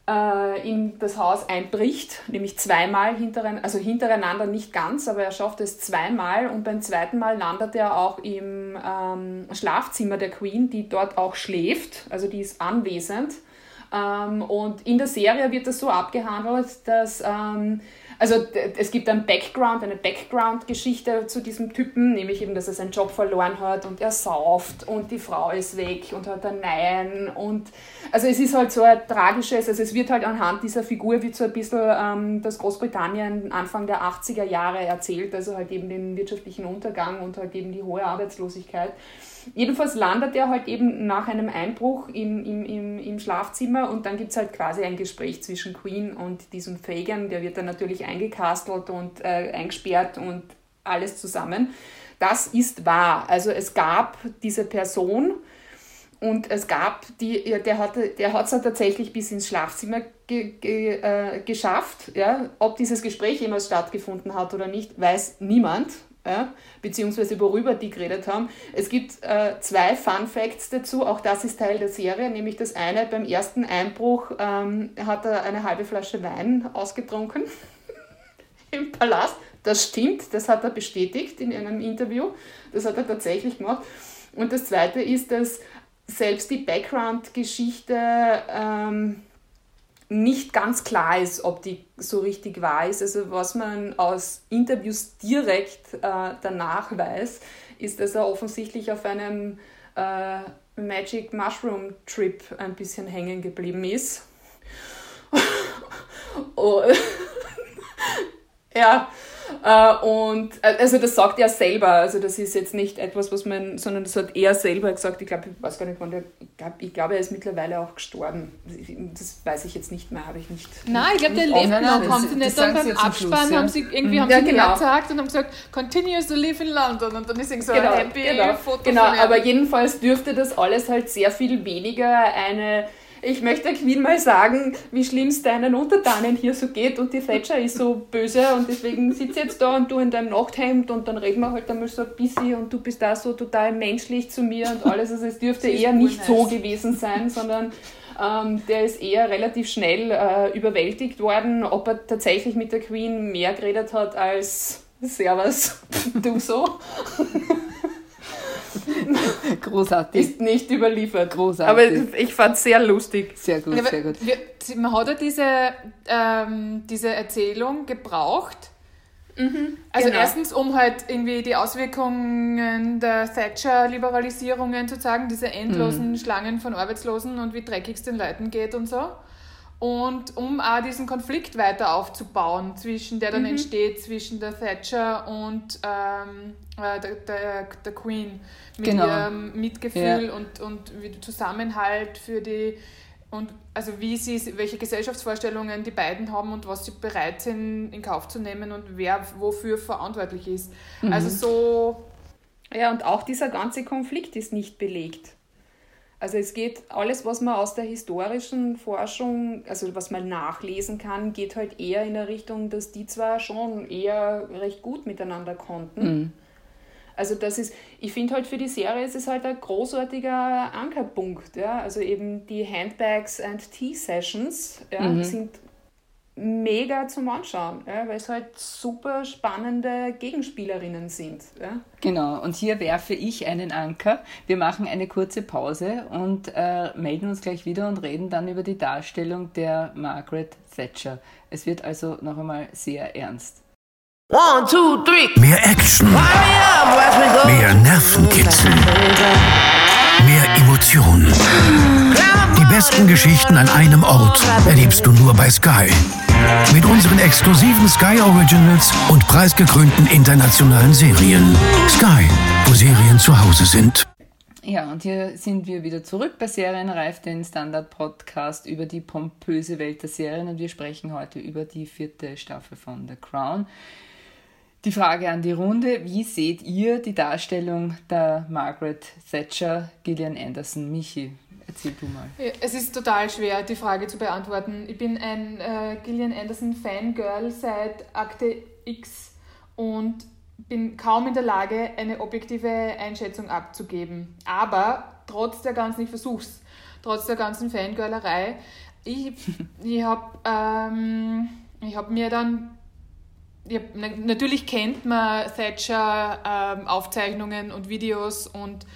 äh, in das Haus einbricht, nämlich zweimal hintereinander, also hintereinander nicht ganz, aber er schafft es zweimal und beim zweiten Mal landet er auch im ähm, Schlafzimmer der Queen, die dort auch schläft, also die ist anwesend ähm, und in der Serie wird das so abgehandelt, dass ähm, also es gibt einen Background, eine Background-Geschichte zu diesem Typen, nämlich eben, dass er seinen Job verloren hat und er sauft und die Frau ist weg und hat ein Nein und also es ist halt so ein tragisches, also es wird halt anhand dieser Figur wird so ein bisschen ähm, das Großbritannien Anfang der 80er Jahre erzählt, also halt eben den wirtschaftlichen Untergang und halt eben die hohe Arbeitslosigkeit. Jedenfalls landet er halt eben nach einem Einbruch im, im, im, im Schlafzimmer und dann gibt es halt quasi ein Gespräch zwischen Queen und diesem Fagan, der wird dann natürlich eingekastelt und äh, eingesperrt und alles zusammen. Das ist wahr. Also es gab diese Person und es gab die, der hat der es tatsächlich bis ins Schlafzimmer ge, ge, äh, geschafft. Ja? Ob dieses Gespräch jemals stattgefunden hat oder nicht, weiß niemand ja, beziehungsweise worüber die geredet haben. Es gibt äh, zwei Fun Facts dazu, auch das ist Teil der Serie, nämlich das eine, beim ersten Einbruch ähm, hat er eine halbe Flasche Wein ausgetrunken im Palast. Das stimmt, das hat er bestätigt in einem Interview, das hat er tatsächlich gemacht. Und das zweite ist, dass selbst die Background-Geschichte ähm, nicht ganz klar ist, ob die so richtig wahr ist. Also was man aus Interviews direkt äh, danach weiß, ist, dass er offensichtlich auf einem äh, Magic Mushroom Trip ein bisschen hängen geblieben ist. oh. ja, und äh, also das sagt er selber, also das ist jetzt nicht etwas, was man, sondern das hat er selber gesagt. Ich glaube, ich weiß gar nicht, wann der, ich glaube, ich glaub, er ist mittlerweile auch gestorben. Das weiß ich jetzt nicht mehr, habe ich nicht. Nein, ich glaube, der lebt noch. Haben sie nicht dann beim Abspann, Schluss, ja? haben sie irgendwie haben ja, sie genau. gesagt und haben gesagt, continues to live in London und dann ist irgendwie so genau, ein happy genau, Foto Genau, aber jedenfalls dürfte das alles halt sehr viel weniger eine ich möchte Queen mal sagen, wie schlimm es deinen Untertanen hier so geht und die Thatcher ist so böse und deswegen sitze jetzt da und du in deinem Nachthemd und dann reden wir halt einmal so ein bisschen und du bist da so total menschlich zu mir und alles. Also es dürfte eher nicht so gewesen sein, sondern ähm, der ist eher relativ schnell äh, überwältigt worden. Ob er tatsächlich mit der Queen mehr geredet hat als Servus, du so. Großartig. Ist nicht überliefert. Großartig. Aber ich fand es sehr lustig. Sehr gut, Ja, aber sehr gut. Wir, man hat ja diese, ähm, diese Erzählung gebraucht. Also genau. erstens, um halt irgendwie die Auswirkungen der Thatcher-Liberalisierungen zu zeigen, diese endlosen Schlangen von Arbeitslosen und wie dreckig es den Leuten geht und so. Und um auch diesen Konflikt weiter aufzubauen, zwischen der dann entsteht zwischen der Thatcher und ähm, äh, der, der, der Queen. Mit Genau. ihrem Mitgefühl und, und wie Zusammenhalt für die und also wie sie, welche Gesellschaftsvorstellungen die beiden haben und was sie bereit sind in Kauf zu nehmen und wer wofür verantwortlich ist. Also so, Ja, und auch dieser ganze Konflikt ist nicht belegt. Also es geht, alles, was man aus der historischen Forschung, also was man nachlesen kann, geht halt eher in der Richtung, dass die zwar schon eher recht gut miteinander konnten. Also das ist, ich finde halt für die Serie ist es halt ein großartiger Ankerpunkt. Ja? Also eben die Handbags and Tea Sessions ja, sind mega zum Anschauen, ja? weil es halt super spannende Gegenspielerinnen sind. Ja? Genau, und hier werfe ich einen Anker. Wir machen eine kurze Pause und äh, melden uns gleich wieder und reden dann über die Darstellung der Margaret Thatcher. Es wird also noch einmal sehr ernst. One, two, three. Mehr Action, mehr Nervenkitzel, mehr Emotion. Die besten Geschichten an einem Ort erlebst du nur bei Sky. Mit unseren exklusiven Sky Originals und preisgekrönten internationalen Serien. Sky, wo Serien zu Hause sind. Ja, und hier sind wir wieder zurück bei Serienreif, den Standard-Podcast über die pompöse Welt der Serien und wir sprechen heute über die vierte Staffel von The Crown. Die Frage an die Runde, wie seht ihr die Darstellung der Margaret Thatcher, Gillian Anderson? Michi, erzähl du mal. es ist total schwer, die Frage zu beantworten. Ich bin ein äh, Gillian Anderson Fangirl seit Akte X und bin kaum in der Lage, eine objektive Einschätzung abzugeben. Aber trotz der ganzen, ich versuch's, trotz der ganzen Fangirlerei, ich, ich habe ähm, ich hab mir dann ja, na- natürlich kennt man Thatcher ähm, Aufzeichnungen und Videos und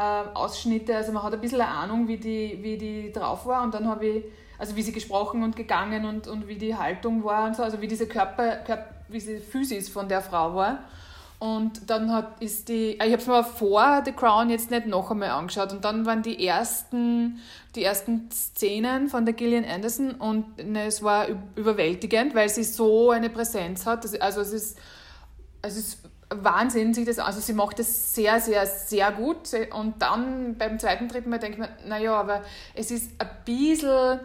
Ausschnitte, also man hat ein bisschen eine Ahnung, wie die, wie die drauf war. Und dann habe ich, also wie sie gesprochen und gegangen und, und wie die Haltung war und so, also wie diese Körper, Körper wie diese Physis von der Frau war. Und dann hat, ist die, ich habe es mir vor The Crown jetzt nicht noch einmal angeschaut. Und dann waren die ersten, die ersten Szenen von der Gillian Anderson. Und ne, es war überwältigend, weil sie so eine Präsenz hat. Also es ist, es ist Wahnsinn, sich das, also sie macht das sehr, sehr, sehr gut und dann beim zweiten, dritten Mal denke ich mir, naja, aber es ist ein bisschen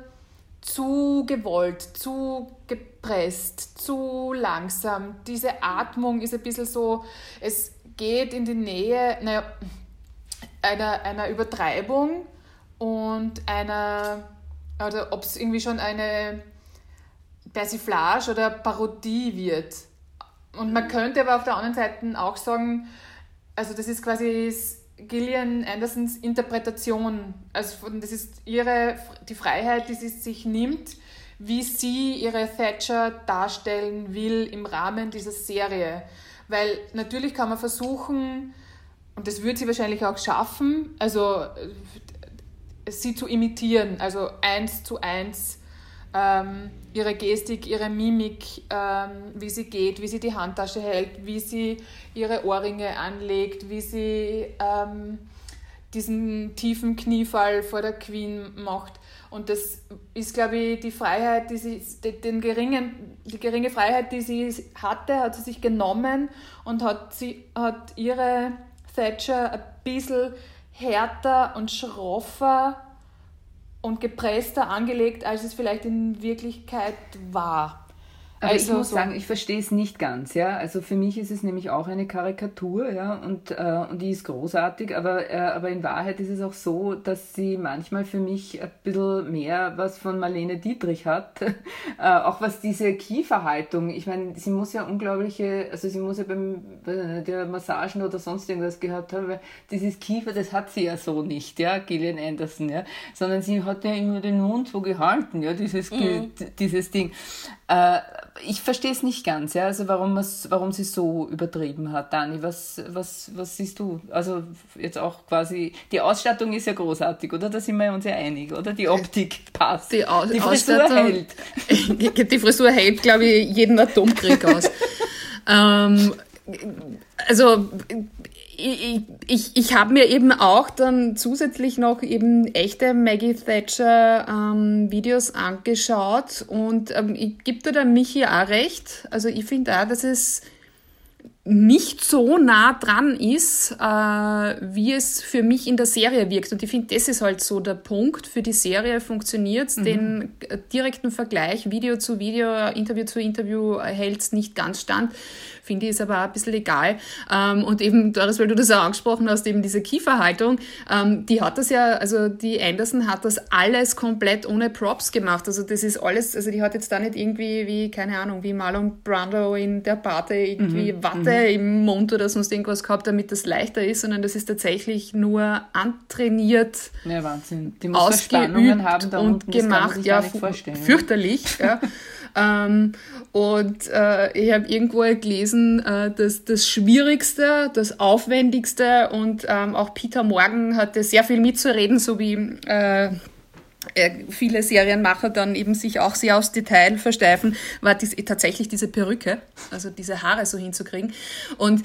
zu gewollt, zu gepresst, zu langsam. Diese Atmung ist ein bisschen so, es geht in die Nähe naja, einer, einer Übertreibung und einer, oder ob es irgendwie schon eine Persiflage oder Parodie wird. Und man könnte aber auf der anderen Seite auch sagen, also das ist quasi Gillian Andersons Interpretation. Also das ist ihre, die Freiheit, die sie sich nimmt, wie sie ihre Thatcher darstellen will im Rahmen dieser Serie. Weil natürlich kann man versuchen, und das wird sie wahrscheinlich auch schaffen, also äh, sie zu imitieren, also eins zu eins ähm, ihre Gestik, ihre Mimik, ähm, wie sie geht, wie sie die Handtasche hält, wie sie ihre Ohrringe anlegt, wie sie ähm, diesen tiefen Kniefall vor der Queen macht. Und das ist, glaube ich, die Freiheit, die sie, den geringen, die geringe Freiheit, die sie hatte, hat sie sich genommen und hat, sie, hat ihre Thatcher ein bisschen härter und schroffer und gepresster angelegt, als es vielleicht in Wirklichkeit war. Aber ich Also muss so- sagen, ich verstehe es nicht ganz, ja. Also für mich ist es nämlich auch eine Karikatur, ja, und, äh, und die ist großartig, aber, äh, aber in Wahrheit ist es auch so, dass sie manchmal für mich ein bisschen mehr was von Marlene Dietrich hat. äh, auch was diese Kieferhaltung, ich meine, sie muss ja unglaubliche, also sie muss ja beim ich nicht, ja, Massagen oder sonst irgendwas gehabt haben, weil dieses Kiefer, das hat sie ja so nicht, ja, Gillian Anderson, ja, sondern sie hat ja immer den Mund so gehalten, ja, dieses, Ge- dieses Ding. Äh, ich verstehe es nicht ganz, ja, also warum, warum sie so übertrieben hat, Dani, was, was, was siehst du? Also jetzt auch quasi, die Ausstattung ist ja großartig, oder? Da sind wir uns ja einig, oder? Die Optik passt. Die, Au die Frisur hält. die Frisur hält, glaube ich, jeden Atomkrieg aus. ähm, also ich, ich, ich habe mir eben auch dann zusätzlich noch eben echte Maggie Thatcher ähm, Videos angeschaut und ähm, ich gebe da Michi auch recht. Also ich finde auch, dass es nicht so nah dran ist, äh, wie es für mich in der Serie wirkt. Und ich finde, das ist halt so der Punkt. Für die Serie funktioniert mhm. Den direkten Vergleich Video zu Video, Interview zu Interview hält es nicht ganz stand finde ich, ist aber auch ein bisschen egal. Ähm, und eben, Doris, weil du das auch angesprochen hast, eben diese Kieferhaltung, ähm, die hat das ja, also die Anderson hat das alles komplett ohne Props gemacht. Also das ist alles, also die hat jetzt da nicht irgendwie wie, keine Ahnung, wie Marlon Brando in der Pate irgendwie mhm. Watte mhm. im Mund oder sonst irgendwas gehabt, damit das leichter ist, sondern das ist tatsächlich nur antrainiert. Ja, Wahnsinn. Die muss Spannungen haben da und gemacht, ja, fürchterlich. Ja. Ähm, und äh, ich habe irgendwo gelesen, äh, dass das Schwierigste, das Aufwendigste und ähm, auch Peter Morgan hatte sehr viel mitzureden, so wie äh, viele Serienmacher dann eben sich auch sehr aufs Detail versteifen, war dies, tatsächlich diese Perücke, also diese Haare so hinzukriegen. Und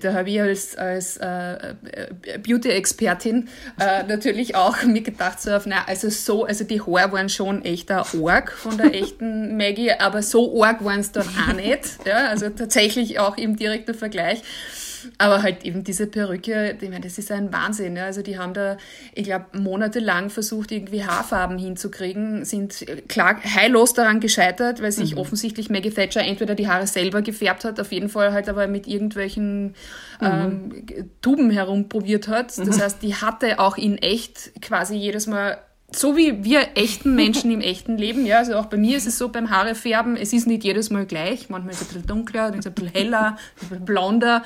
da habe ich als, als äh, äh, Beauty-Expertin äh, natürlich auch mir gedacht, so auf, na, also so, also die Haare waren schon echter Org von der echten Maggie, aber so Org waren es dann auch nicht. Ja, also tatsächlich auch im direkten Vergleich. Aber halt eben diese Perücke, ich meine, das ist ein Wahnsinn. Ja. Also die haben da, ich glaube, monatelang versucht, irgendwie Haarfarben hinzukriegen, sind klar heillos daran gescheitert, weil sich mhm. offensichtlich Maggie Thatcher entweder die Haare selber gefärbt hat, auf jeden Fall halt aber mit irgendwelchen mhm. ähm, Tuben herumprobiert hat. Das mhm. heißt, die hatte auch in echt quasi jedes Mal so wie wir echten Menschen im echten Leben, ja, also auch bei mir ist es so beim Haarefärben, es ist nicht jedes Mal gleich, manchmal ist es ein bisschen dunkler, dann ist es ein bisschen heller, ein bisschen blonder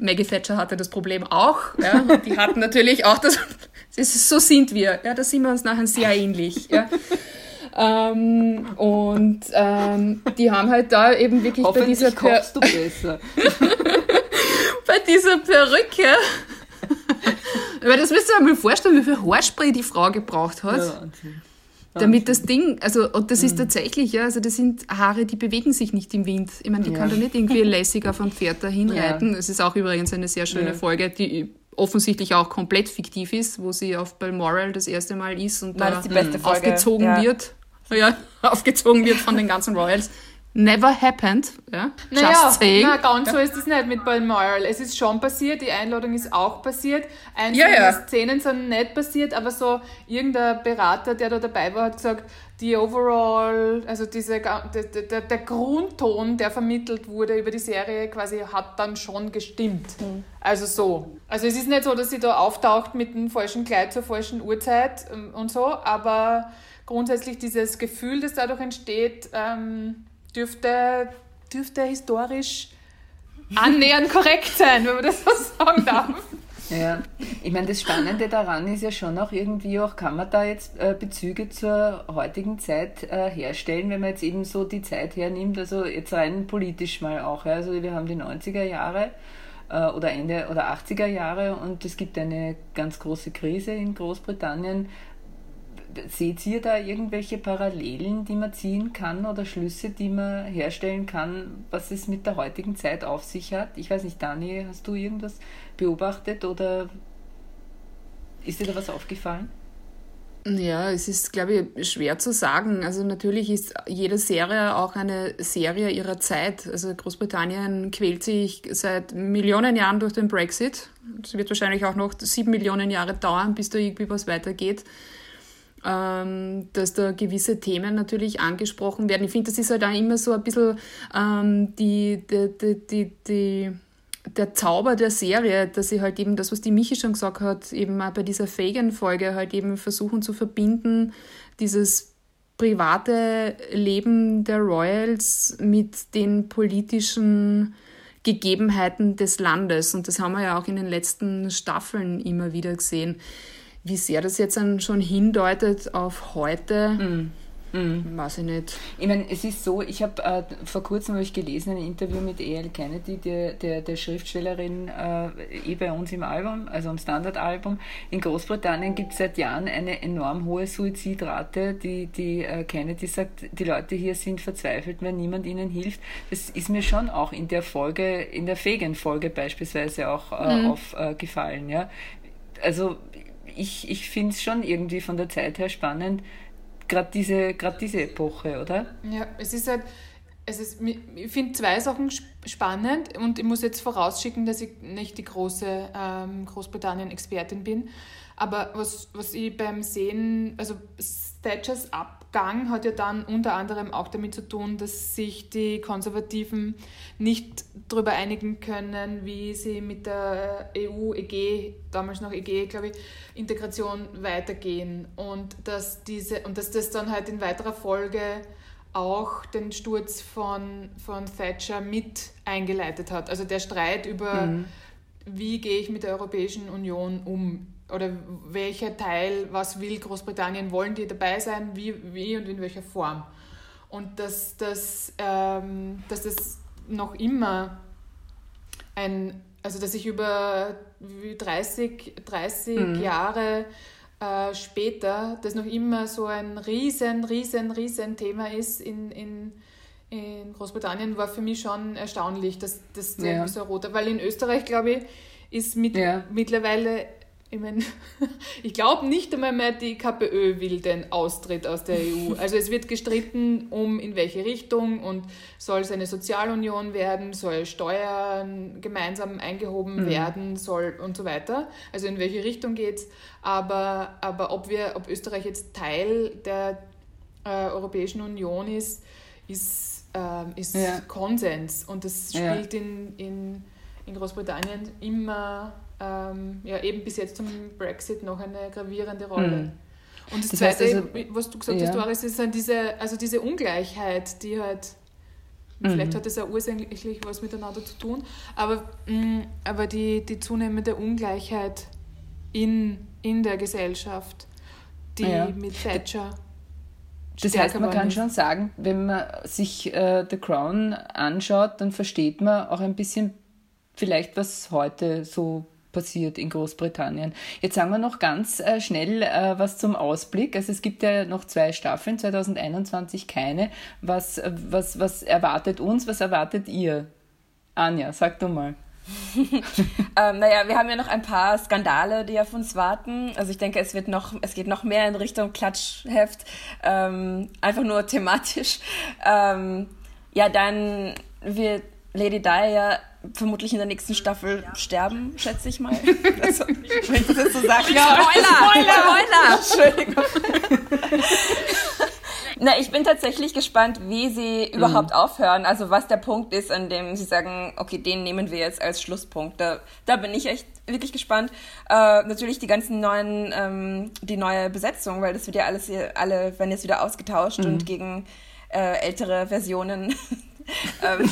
Maggie Thatcher hatte das Problem auch. Ja, die hatten natürlich auch das, das so sind wir. Ja, da sind wir uns nachher sehr ähnlich. Ja. Ähm, und ähm, die haben halt da eben wirklich bei dieser per du besser. bei dieser Perücke. Weil das müsst ihr euch mal vorstellen, wie viel Haarspray die Frau gebraucht hat. Ja, damit das Ding, also und das ist mhm. tatsächlich, ja, also das sind Haare, die bewegen sich nicht im Wind. Ich meine, die ja. kann da nicht irgendwie lässig auf einem Pferd dahin reiten. Es ist auch übrigens eine sehr schöne ja. Folge, die offensichtlich auch komplett fiktiv ist, wo sie auf Balmoral das erste Mal ist und Nein, da aufgezogen wird. Ja, aufgezogen wird von den ganzen Royals. Never happened. Ja? Naja, Just saying. Na, ganz so ist es nicht mit Balmoral. Es ist schon passiert, die Einladung ist auch passiert. Einzelne ja, ja. Szenen sind nicht passiert, aber so irgendein Berater, der da dabei war, hat gesagt, die overall, also diese, der, der, der Grundton, der vermittelt wurde über die Serie, quasi hat dann schon gestimmt. Mhm. Also so. Also es ist nicht so, dass sie da auftaucht mit dem falschen Kleid zur falschen Uhrzeit ähm, und so, aber grundsätzlich dieses Gefühl, das dadurch entsteht, ähm, dürfte, dürfte historisch annähernd korrekt sein, wenn man das so sagen darf. Ja, ich meine, das Spannende daran ist ja schon auch irgendwie auch, kann man da jetzt äh, Bezüge zur heutigen Zeit äh, herstellen, wenn man jetzt eben so die Zeit hernimmt, also jetzt rein politisch mal auch. Also wir haben die 90er Jahre äh, oder Ende oder 80er Jahre und es gibt eine ganz große Krise in Großbritannien, seht ihr da irgendwelche Parallelen, die man ziehen kann oder Schlüsse, die man herstellen kann, was es mit der heutigen Zeit auf sich hat? Ich weiß nicht, Dani, hast du irgendwas beobachtet oder ist dir da was aufgefallen? Ja, es ist, glaube ich, schwer zu sagen. Also natürlich ist jede Serie auch eine Serie ihrer Zeit. Also Großbritannien quält sich seit Millionen Jahren durch den Brexit. Es wird wahrscheinlich auch noch sieben Millionen Jahre dauern, bis da irgendwie was weitergeht ähm, dass da gewisse Themen natürlich angesprochen werden. Ich finde, das ist halt auch immer so ein bisschen ähm, die, die, die, die, die der Zauber der Serie, dass sie halt eben das, was die Michi schon gesagt hat, eben auch bei dieser Fagan-Folge halt eben versuchen zu verbinden, dieses private Leben der Royals mit den politischen Gegebenheiten des Landes. Und das haben wir ja auch in den letzten Staffeln immer wieder gesehen. Wie sehr das jetzt dann schon hindeutet auf heute, mm. Mhm. Weiß ich nicht. Ich meine, es ist so, ich habe äh, vor kurzem habe ich gelesen, ein Interview mit E.L. Kennedy, der, der, der Schriftstellerin, äh, eh bei uns im Album, also im Standardalbum. In Großbritannien gibt es seit Jahren eine enorm hohe Suizidrate. Die, die äh, Kennedy sagt, die Leute hier sind verzweifelt, weil niemand ihnen hilft. Das ist mir schon auch in der Folge, in der Fegen-Folge beispielsweise auch äh, mhm. aufgefallen. ja. Also ich, ich finde es schon irgendwie von der Zeit her spannend, gerade diese, diese Epoche, oder? Ja, es ist halt, es ist, ich finde zwei Sachen spannend und ich muss jetzt vorausschicken, dass ich nicht die große ähm, Großbritannien-Expertin bin. Aber was, was ich beim Sehen, also Thatchers Abgang hat ja dann unter anderem auch damit zu tun, dass sich die Konservativen nicht darüber einigen können, wie sie mit der EU-EG, damals noch EG, glaube ich, Integration weitergehen. Und dass, diese, und dass das dann halt in weiterer Folge auch den Sturz von, von Thatcher mit eingeleitet hat. Also der Streit über, mhm. wie gehe ich mit der Europäischen Union um, oder welcher Teil, was will Großbritannien, wollen die dabei sein, wie, wie und in welcher Form. Und dass, dass, ähm, dass das noch immer ein, also dass ich über 30, 30 mhm. Jahre äh, später das noch immer so ein riesen, riesen, riesen Thema ist in, in, in Großbritannien, war für mich schon erstaunlich, dass das ja. so rot Weil in Österreich, glaube ich, ist mit, ja. mittlerweile ich meine, ich glaube nicht einmal mehr die KPÖ will den Austritt aus der EU. Also es wird gestritten, um in welche Richtung und soll es eine Sozialunion werden, soll Steuern gemeinsam eingehoben mhm. werden, soll und so weiter. Also in welche Richtung geht's? Aber, aber ob wir, ob Österreich jetzt Teil der äh, Europäischen Union ist, ist, äh, ist ja. Konsens. Und das spielt ja. in, in, in Großbritannien immer ähm, ja, eben bis jetzt zum Brexit noch eine gravierende Rolle. Mhm. Und das, das Zweite, heißt also, was du gesagt ja. hast, Doris, ist dann diese, also diese Ungleichheit, die halt, mhm. vielleicht hat das auch ursächlich was miteinander zu tun, aber, mh, mm, aber die, die zunehmende Ungleichheit in, in der Gesellschaft, die ja. mit Thatcher. Das heißt, man kann ist. schon sagen, wenn man sich äh, The Crown anschaut, dann versteht man auch ein bisschen vielleicht, was heute so passiert in Großbritannien. Jetzt sagen wir noch ganz äh, schnell äh, was zum Ausblick. Also es gibt ja noch zwei Staffeln, 2021 keine. Was, was, was erwartet uns, was erwartet ihr? Anja, sag du mal. ähm, naja, wir haben ja noch ein paar Skandale, die auf uns warten. Also ich denke, es wird noch, es geht noch mehr in Richtung Klatschheft, ähm, einfach nur thematisch. Ähm, ja, dann wird Lady Di ja vermutlich in der nächsten Staffel sterben, schätze ich mal. Also, wenn ich das jetzt so sage. Spoiler! Spoiler! Spoiler! Entschuldigung. Na, ich bin tatsächlich gespannt, wie sie überhaupt mhm. aufhören. Also was der Punkt ist, an dem sie sagen, okay, den nehmen wir jetzt als Schlusspunkt. Da, da bin ich echt wirklich gespannt. Äh, natürlich die ganzen neuen, ähm, die neue Besetzung, weil das wird ja alles, hier, alle werden jetzt wieder ausgetauscht mhm. und gegen äh, ältere Versionen ähm,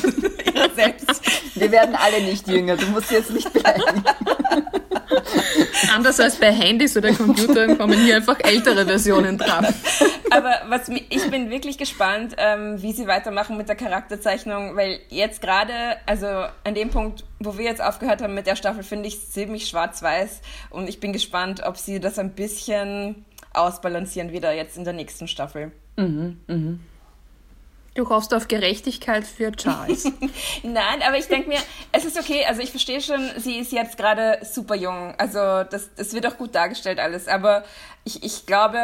selbst. Wir werden alle nicht jünger, du musst jetzt nicht beleidigen. Anders als bei Handys oder Computern kommen hier einfach ältere Versionen dran. Aber was ich bin wirklich gespannt, ähm, wie sie weitermachen mit der Charakterzeichnung, weil jetzt gerade, also an dem Punkt, wo wir jetzt aufgehört haben mit der Staffel, finde ich es ziemlich schwarz-weiß und ich bin gespannt, ob sie das ein bisschen ausbalancieren wieder jetzt in der nächsten Staffel. Mhm, mhm. Du hoffst auf Gerechtigkeit für Charles. Nein, aber ich denke mir, es ist okay. Also ich verstehe schon, sie ist jetzt gerade super jung. Also das, das wird auch gut dargestellt alles. Aber ich, ich glaube,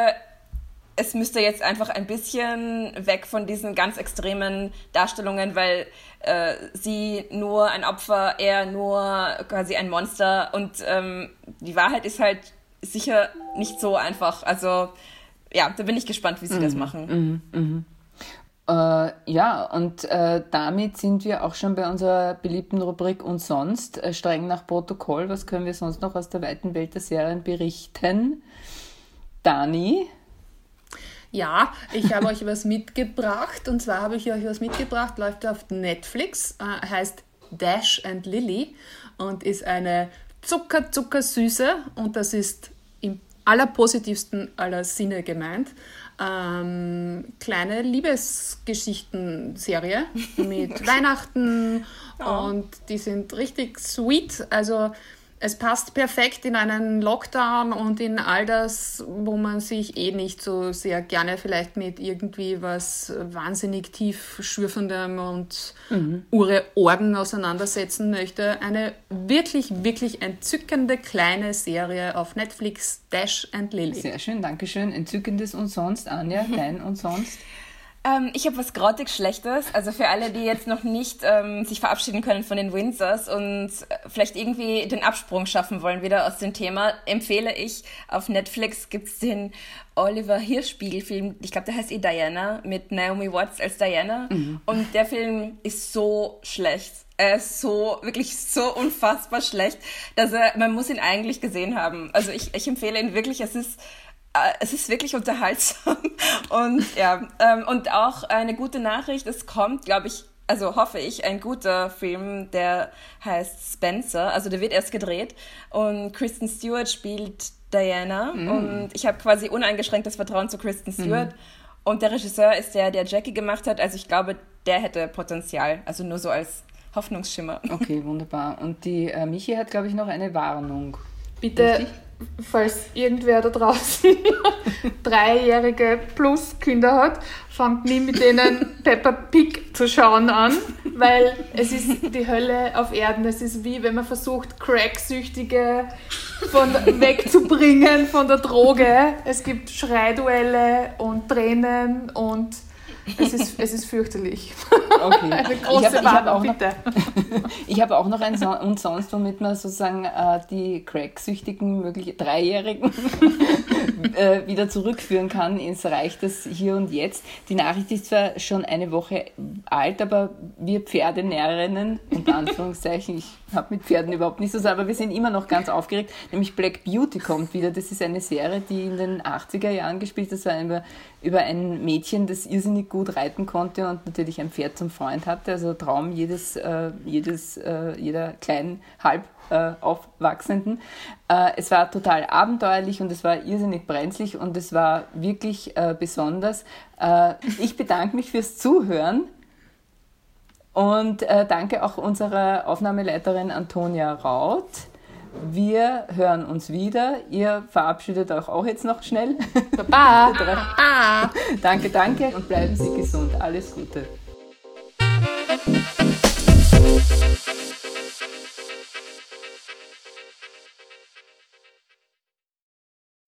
es müsste jetzt einfach ein bisschen weg von diesen ganz extremen Darstellungen, weil äh, sie nur ein Opfer, er nur quasi ein Monster. Und ähm, die Wahrheit ist halt sicher nicht so einfach. Also ja, da bin ich gespannt, wie sie mhm. das machen. Mhm. Mhm. Äh, ja, und äh, damit sind wir auch schon bei unserer beliebten Rubrik und sonst, äh, streng nach Protokoll. Was können wir sonst noch aus der weiten Welt der Serien berichten? Dani? Ja, ich habe euch was mitgebracht und zwar habe ich euch was mitgebracht, läuft auf Netflix, äh, heißt Dash and Lily und ist eine Zucker, Zuckersüße und das ist im allerpositivsten aller Sinne gemeint. Ähm, kleine Liebesgeschichten-Serie mit Weihnachten Oh. und die sind richtig sweet. Also es passt perfekt in einen Lockdown und in all das, wo man sich eh nicht so sehr gerne vielleicht mit irgendwie was wahnsinnig tief schürfendem und ure Orgen auseinandersetzen möchte. Eine wirklich, wirklich entzückende kleine Serie auf Netflix, Dash and Lily. Sehr schön, Dankeschön. Entzückendes und sonst, Anja, dein und sonst. Ähm, ich habe was grottig Schlechtes. Also für alle, die jetzt noch nicht ähm, sich verabschieden können von den Windsors und äh, vielleicht irgendwie den Absprung schaffen wollen wieder aus dem Thema, empfehle ich, auf Netflix gibt's den Oliver Hirschspiegel-Film, ich glaube, der heißt eh Diana, mit Naomi Watts als Diana. Und der Film ist so schlecht. Er ist so, wirklich so unfassbar schlecht, dass er, man muss ihn eigentlich gesehen haben. Also ich, ich empfehle ihn wirklich, es ist es ist wirklich unterhaltsam. Und ja ähm, und auch eine gute Nachricht es kommt glaube ich also hoffe ich ein guter Film der heißt Spencer. Also der wird erst gedreht und Kristen Stewart spielt Diana. Und ich habe quasi uneingeschränktes Vertrauen zu Kristen Stewart. Und der Regisseur ist der der Jackie gemacht hat. Also ich glaube der hätte Potenzial. Also nur so als Hoffnungsschimmer. Okay, wunderbar. Und die äh, Michi hat, glaube ich, noch eine Warnung. Bitte, Richtig? Falls irgendwer da draußen dreijährige plus Kinder hat, fangt nie mit denen Peppa Pig zu schauen an, weil es ist die Hölle auf Erden. Es ist wie wenn man versucht, Cracksüchtige von wegzubringen von der Droge. Es gibt Schreiduelle und Tränen und es ist, es ist fürchterlich. Okay. Eine ich große habe hab auch, noch- ich hab auch noch ein so und sonst, womit man sozusagen äh, die Crack-süchtigen, mögliche Dreijährigen äh, wieder zurückführen kann ins Reich des Hier und Jetzt. Die Nachricht ist zwar schon eine Woche alt, aber wir Pferdenäherinnen, unter Anführungszeichen, ich habe mit Pferden überhaupt nicht so sehr, aber wir sind immer noch ganz aufgeregt, nämlich Black Beauty kommt wieder. Das ist eine Serie, die in den 80er Jahren gespielt ist. Das war über, über ein Mädchen, das irrsinnig gut reiten konnte und natürlich ein Pferd zum Freund hatte. Also Traum jedes, äh, jedes, äh, jeder kleinen halb äh, Aufwachsenden. Äh, es war total abenteuerlich und es war irrsinnig brenzlig und es war wirklich äh, besonders. Äh, ich bedanke mich fürs Zuhören. Und äh, danke auch unserer Aufnahmeleiterin Antonia Raut. Wir hören uns wieder. Ihr verabschiedet euch auch jetzt noch schnell. Baba! danke, danke und bleiben Sie gesund. Alles Gute.